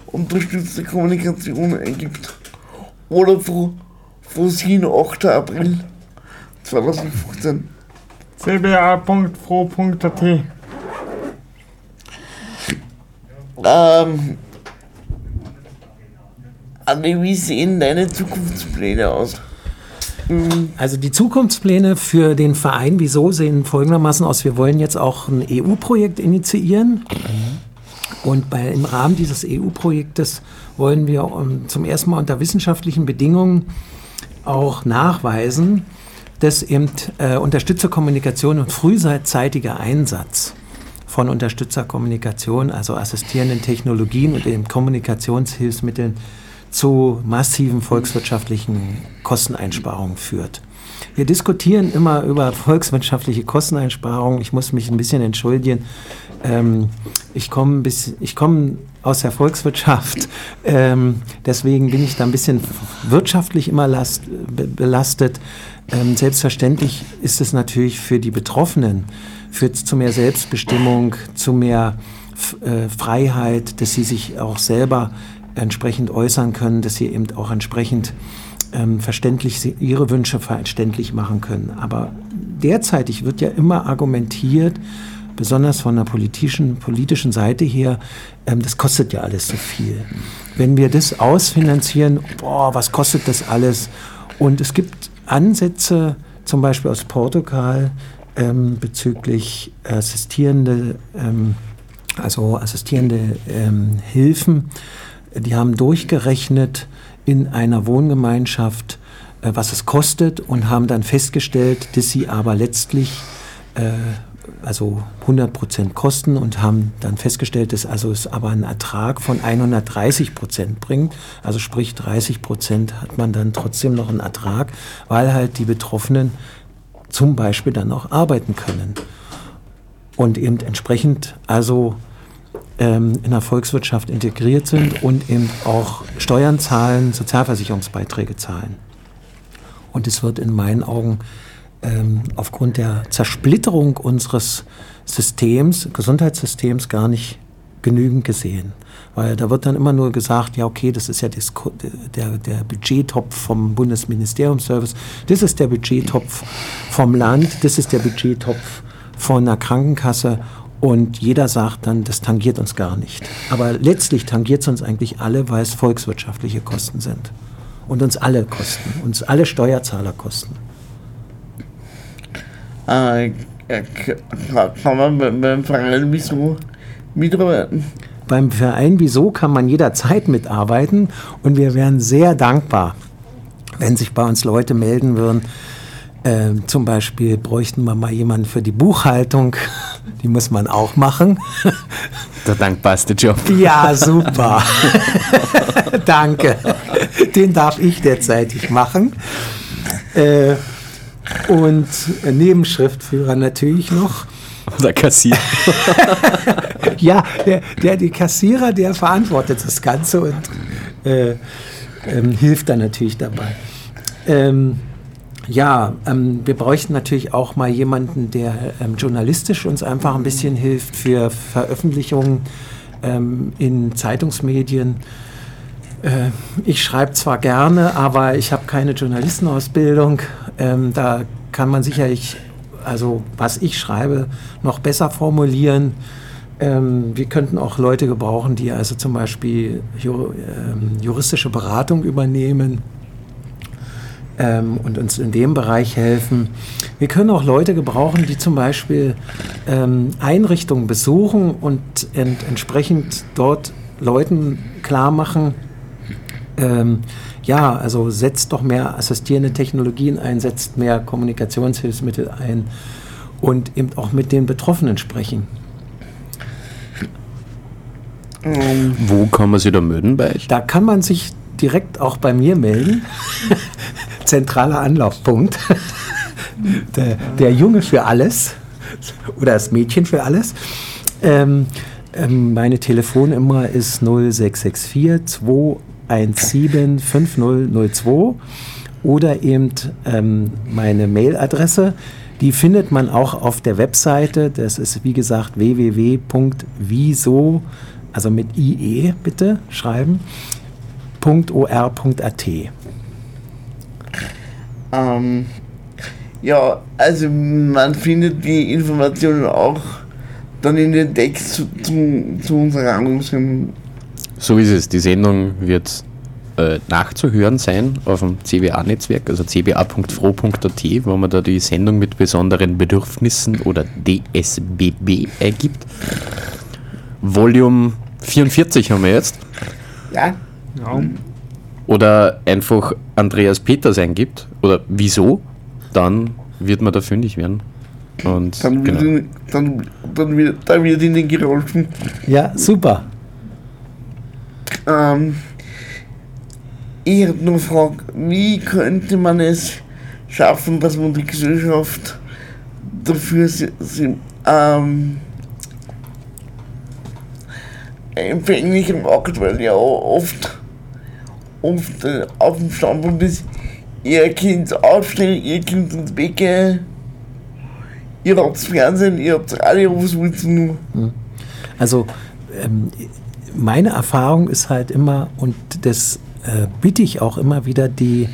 unterstützte Kommunikation eingibt. Oder von, von 7. 8. April 2015. cba.fro.at Ähm, Andi, wie sehen deine Zukunftspläne aus? Also die Zukunftspläne für den Verein Wieso sehen folgendermaßen aus. Wir wollen jetzt auch ein EU-Projekt initiieren. Und bei, im Rahmen dieses EU-Projektes wollen wir um, zum ersten Mal unter wissenschaftlichen Bedingungen auch nachweisen, dass eben äh, Unterstützerkommunikation und frühzeitiger Einsatz von Unterstützerkommunikation, also assistierenden Technologien und eben Kommunikationshilfsmitteln zu massiven volkswirtschaftlichen Kosteneinsparungen führt. Wir diskutieren immer über volkswirtschaftliche Kosteneinsparungen. Ich muss mich ein bisschen entschuldigen. Ähm, ich komme komm aus der Volkswirtschaft, (laughs) ähm, deswegen bin ich da ein bisschen wirtschaftlich immer last, be belastet. Ähm, selbstverständlich ist es natürlich für die Betroffenen, führt zu mehr Selbstbestimmung, zu mehr äh, Freiheit, dass sie sich auch selber entsprechend äußern können, dass sie eben auch entsprechend ähm, verständlich ihre Wünsche verständlich machen können. Aber derzeitig wird ja immer argumentiert, besonders von der politischen, politischen Seite her, ähm, das kostet ja alles so viel. Wenn wir das ausfinanzieren, boah, was kostet das alles? Und es gibt Ansätze, zum Beispiel aus Portugal, ähm, bezüglich assistierende, ähm, also assistierende ähm, Hilfen. Die haben durchgerechnet in einer Wohngemeinschaft, äh, was es kostet und haben dann festgestellt, dass sie aber letztlich äh, also 100 Prozent kosten und haben dann festgestellt, dass also es aber einen Ertrag von 130 Prozent bringt. Also sprich 30 Prozent hat man dann trotzdem noch einen Ertrag, weil halt die Betroffenen zum Beispiel dann auch arbeiten können. Und eben entsprechend also ähm, in der Volkswirtschaft integriert sind und eben auch Steuern zahlen, Sozialversicherungsbeiträge zahlen. Und es wird in meinen Augen ähm, aufgrund der Zersplitterung unseres Systems, Gesundheitssystems gar nicht genügend gesehen. Weil da wird dann immer nur gesagt, ja okay, das ist ja das, der, der Budgettopf vom Bundesministeriumsservice, das ist der Budgettopf vom Land, das ist der Budgettopf von der Krankenkasse und jeder sagt dann, das tangiert uns gar nicht. Aber letztlich tangiert es uns eigentlich alle, weil es volkswirtschaftliche Kosten sind. Und uns alle kosten, uns alle Steuerzahler kosten. Äh, kann man Verein Wieso mitarbeiten? Beim Verein Wieso kann man jederzeit mitarbeiten und wir wären sehr dankbar, wenn sich bei uns Leute melden würden. Äh, zum Beispiel bräuchten wir mal jemanden für die Buchhaltung. (laughs) Die muss man auch machen. (laughs) Der dankbarste Job. Ja, super. (laughs) Danke. Den darf ich derzeitig machen. Äh, und Nebenschriftführer natürlich noch. Der Kassierer. (laughs) ja, der, der, der Kassierer, der verantwortet das Ganze und äh, ähm, hilft dann natürlich dabei. Ähm, ja, ähm, wir bräuchten natürlich auch mal jemanden, der ähm, journalistisch uns einfach ein bisschen hilft für Veröffentlichungen ähm, in Zeitungsmedien. Äh, ich schreibe zwar gerne, aber ich habe keine Journalistenausbildung. Ähm, da kann man sicherlich, also was ich schreibe, noch besser formulieren. Ähm, wir könnten auch Leute gebrauchen, die also zum Beispiel ju ähm, juristische Beratung übernehmen ähm, und uns in dem Bereich helfen. Wir können auch Leute gebrauchen, die zum Beispiel ähm, Einrichtungen besuchen und ent entsprechend dort Leuten klar machen, ähm, ja, also setzt doch mehr assistierende Technologien ein, setzt mehr Kommunikationshilfsmittel ein und eben auch mit den Betroffenen sprechen. Ähm, Wo kann man sich da melden bei euch? Da kann man sich direkt auch bei mir melden. (laughs) Zentraler Anlaufpunkt. (laughs) der, der, Junge für alles oder das Mädchen für alles. Ähm, ähm, meine Telefonnummer ist 0664 2175002 oder eben ähm, meine Mailadresse. Die findet man auch auf der Webseite. Das ist wie gesagt www.wieso, also mit IE bitte schreiben, .or.at. Ähm, ja, also man findet die Informationen auch dann in den Text zu, zu, zu unserer Anrufung. So ist es. Die Sendung wird äh, nachzuhören sein auf dem CBA-Netzwerk, also cba.fro.at, wo man da die Sendung mit besonderen Bedürfnissen oder DSBB eingibt. Volume 44 haben wir jetzt. Ja, Ja. Oder einfach Andreas Peters eingibt. Oder wieso, dann wird man da fündig werden. Und dann wird, genau. ihnen, dann, dann wird, da wird ihnen geholfen. Ja, super. Ähm, ich habe nur gefragt, wie könnte man es schaffen, dass man die Gesellschaft dafür ähm, empfänglicher macht, weil ja oft, oft äh, auf dem Standpunkt ist, ihr Kind aufstellen, ihr Kind ins Bett ihr habt Fernsehen, ihr habt Radio, was willst du nur? Also ähm, meine Erfahrung ist halt immer, und das äh, bitte ich auch immer wieder, die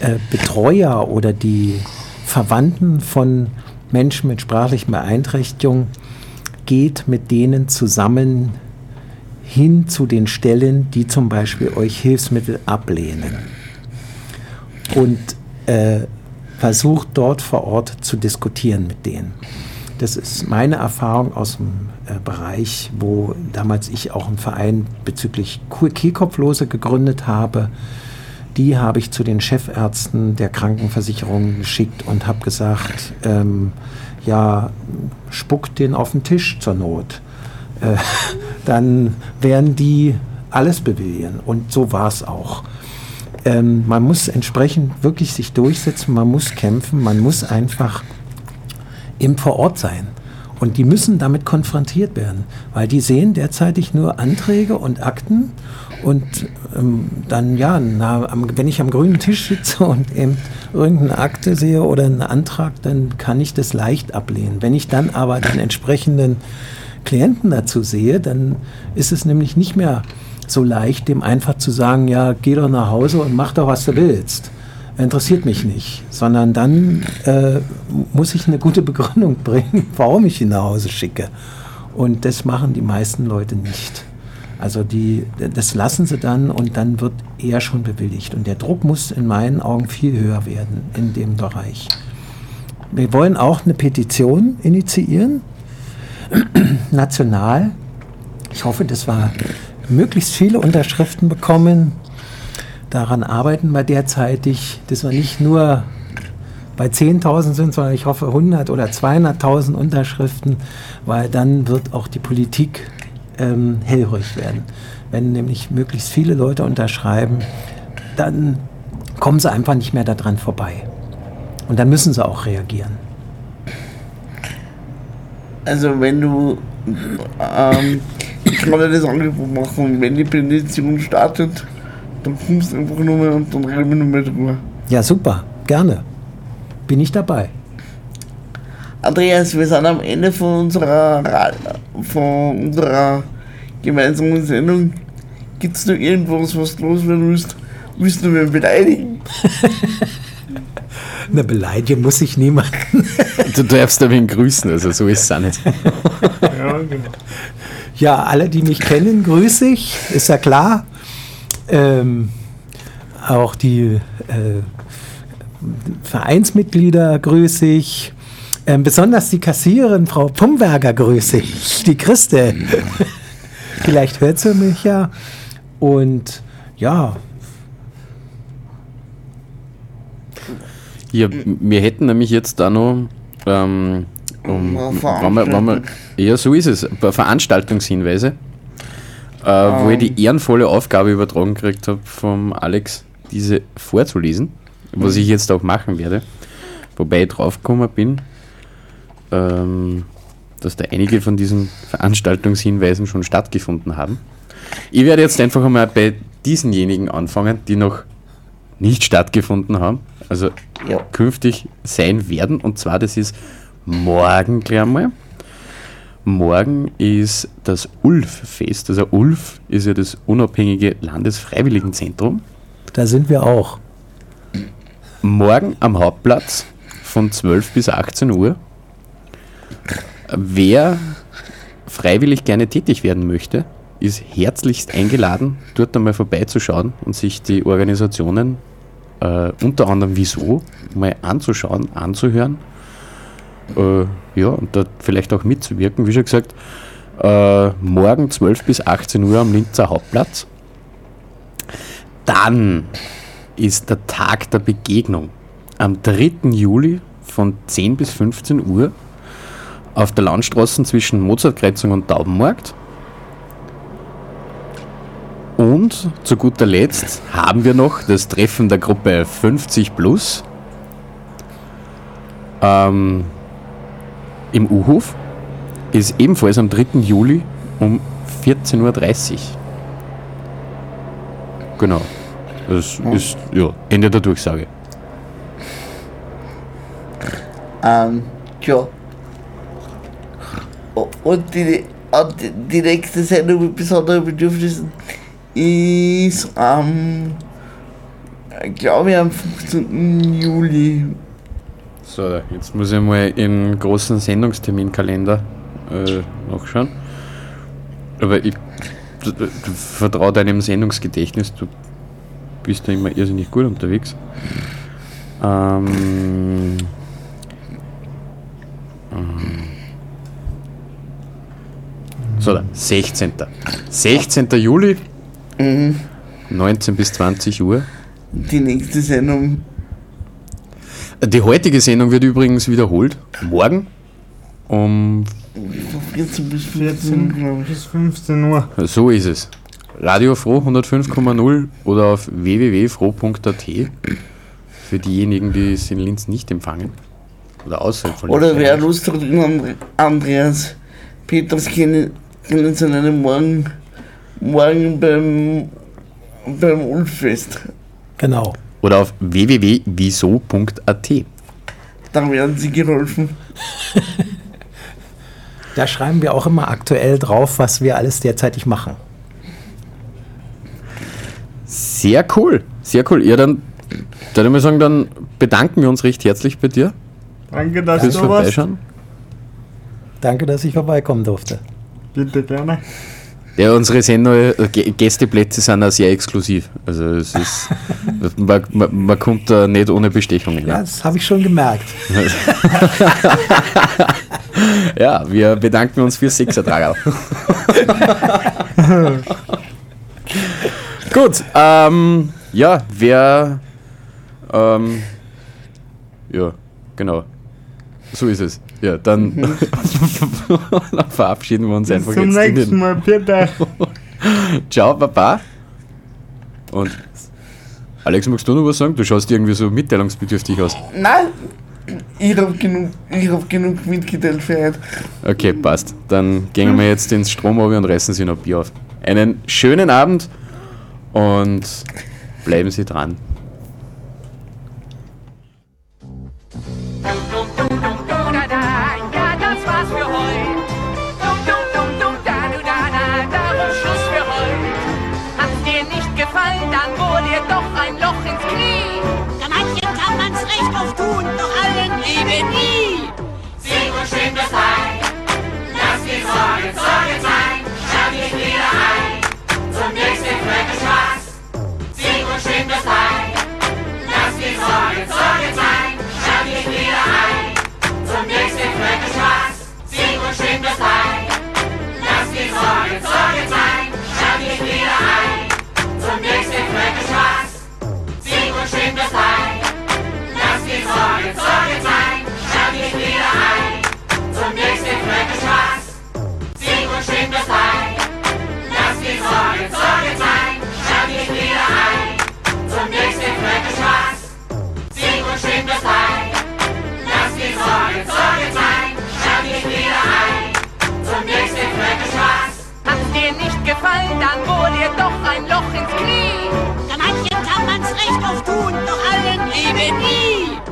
äh, Betreuer oder die Verwandten von Menschen mit sprachlichen Beeinträchtigungen, geht mit denen zusammen hin zu den Stellen, die zum Beispiel euch Hilfsmittel ablehnen. Und äh, versucht dort vor Ort zu diskutieren mit denen. Das ist meine Erfahrung aus dem Bereich, wo damals ich auch einen Verein bezüglich Ke- Kehlkopflose gegründet habe. Die habe ich zu den Chefärzten der Krankenversicherung geschickt und habe gesagt, ähm, ja, spuckt den auf den Tisch zur Not. Äh, (laughs) dann werden die alles bewilligen. Und so war es auch. Ähm, man muss entsprechend wirklich sich durchsetzen, man muss kämpfen, man muss einfach im vor Ort sein. Und die müssen damit konfrontiert werden, weil die sehen derzeitig nur Anträge und Akten und ähm, dann, ja, na, am, wenn ich am grünen Tisch sitze (laughs) und eben irgendeine Akte sehe oder einen Antrag, dann kann ich das leicht ablehnen. Wenn ich dann aber den entsprechenden Klienten dazu sehe, dann ist es nämlich nicht mehr so leicht, dem einfach zu sagen, ja, geh doch nach Hause und mach doch, was du willst interessiert mich nicht, sondern dann äh, muss ich eine gute Begründung (laughs) bringen, warum ich ihn nach Hause schicke. Und das machen die meisten Leute nicht. Also die, das lassen sie dann und dann wird er schon bewilligt. Und der Druck muss in meinen Augen viel höher werden in dem Bereich. Wir wollen auch eine Petition initiieren, (clears throat) national. Ich hoffe, dass wir möglichst viele Unterschriften bekommen. Daran arbeiten wir derzeitig, dass wir nicht nur bei 10.000 sind, sondern ich hoffe 100 oder 200.000 Unterschriften, weil dann wird auch die Politik ähm, hellhörig werden. Wenn nämlich möglichst viele Leute unterschreiben, dann kommen sie einfach nicht mehr daran vorbei. Und dann müssen sie auch reagieren. Also wenn du, ähm, dir das Angebot machen wenn die Petition startet, dann kommst du einfach nur mehr und dann reden wir nur mehr drüber. Ja, super, gerne. Bin ich dabei. Andreas, wir sind am Ende von unserer, von unserer gemeinsamen Sendung. Gibt es noch irgendwas, was du loswerden willst? Willst du mir beleidigen? (laughs) Eine Beleidigung muss ich niemanden. (laughs) Du darfst aber ihn grüßen, also so ist es auch nicht. (laughs) Ja, genau. Ja, alle, die mich kennen, grüße ich, ist ja klar. Ähm, auch die äh, Vereinsmitglieder grüße ich. Ähm, besonders die Kassiererin, Frau Pumberger, grüße ich. Die Christel. (laughs) Vielleicht hört sie mich ja. Und ja, Ja, wir hätten nämlich jetzt da noch, ähm, um, wenn wir, wenn wir, ja, so ist es, ein paar Veranstaltungshinweise, äh, wo ich die ehrenvolle Aufgabe übertragen gekriegt habe vom Alex, diese vorzulesen, was ich jetzt auch machen werde. Wobei ich draufgekommen bin, ähm, dass da einige von diesen Veranstaltungshinweisen schon stattgefunden haben. Ich werde jetzt einfach einmal bei diesenjenigen anfangen, die noch nicht stattgefunden haben, also Ja. künftig sein werden. Und zwar, das ist morgen gleich mal. Morgen ist das ULF-Fest. Also ULF ist ja das unabhängige Landesfreiwilligenzentrum. da sind wir auch. Morgen am Hauptplatz von 12 bis 18 Uhr. Wer freiwillig gerne tätig werden möchte, ist herzlichst eingeladen, dort einmal vorbeizuschauen und sich die Organisationen, äh, unter anderem Wieso, mal anzuschauen, anzuhören. Äh, ja, und dort vielleicht auch mitzuwirken. Wie schon gesagt, äh, morgen 12 bis 18 Uhr am Linzer Hauptplatz. Dann ist der Tag der Begegnung am 3. Juli von 10 bis 15 Uhr auf der Landstraße zwischen Mozartkreuzung und Taubenmarkt. Und zu guter Letzt haben wir noch das Treffen der Gruppe 50 Plus ähm, im U-Hof. Ist ebenfalls am 3. Juli um 14.30 Uhr. Genau. Das ist ja, Ende der Durchsage. Ähm, ja. Und die, und die- die nächste Sendung mit besonderen Bedürfnissen ist am, glaube ich, am 15. Juli. So, jetzt muss ich mal im großen Sendungsterminkalender äh, nachschauen. Aber ich du, du, du vertraue deinem Sendungsgedächtnis, du bist da immer irrsinnig gut unterwegs. Ähm, ähm, so, da, 16. 16. Juli, 19 bis 20 Uhr. Die nächste Sendung Die heutige Sendung wird übrigens wiederholt. Morgen um von 14 bis 15, 14 glaube ich. bis 15 Uhr. So ist es. Radio Froh 105,0 oder auf www.froh.at für diejenigen, die es in Linz nicht empfangen. Oder außerhalb von Oder Linz. wer Lust hat, Andreas Peters kennen, kennenzulernen, morgen, morgen beim, beim Ulfest. Genau. Oder auf www.wieso.at. Da werden sie geholfen. (laughs) Da schreiben wir auch immer aktuell drauf, was wir alles derzeitig machen. Sehr cool, sehr cool. Ja, dann, dann würde ich sagen, dann bedanken wir uns recht herzlich bei dir Danke, dass fürs du warst. Vorbeischauen. Danke, dass ich vorbeikommen durfte. Bitte gerne. Ja, unsere Sendung, äh, Gä- Gästeplätze sind auch sehr exklusiv. Also es ist, (laughs) man, man, man kommt da nicht ohne Bestechungen. Ja, Ja. das habe ich schon gemerkt. (laughs) ja, wir bedanken uns fürs Sechsertrager. (laughs) Gut, ähm, ja, wer, ähm, ja, genau. So ist es. Ja, dann, dann (laughs) verabschieden wir uns Bis einfach zum jetzt. in nächsten Mal. Bitte. (laughs) Ciao, Papa. Und Alex, magst du noch was sagen? Du schaust irgendwie so mitteilungsbedürftig aus. Nein, ich habe genug, ich hab genug mitgeteilt für heute. Okay, passt. Dann gehen wir jetzt ins Strom und reißen Sie noch Bier auf. Einen schönen Abend und bleiben Sie dran. gefallen, dann wohl ihr doch ein Loch ins Knie. Da manchen kann man's recht oft tun, doch allen eben nie.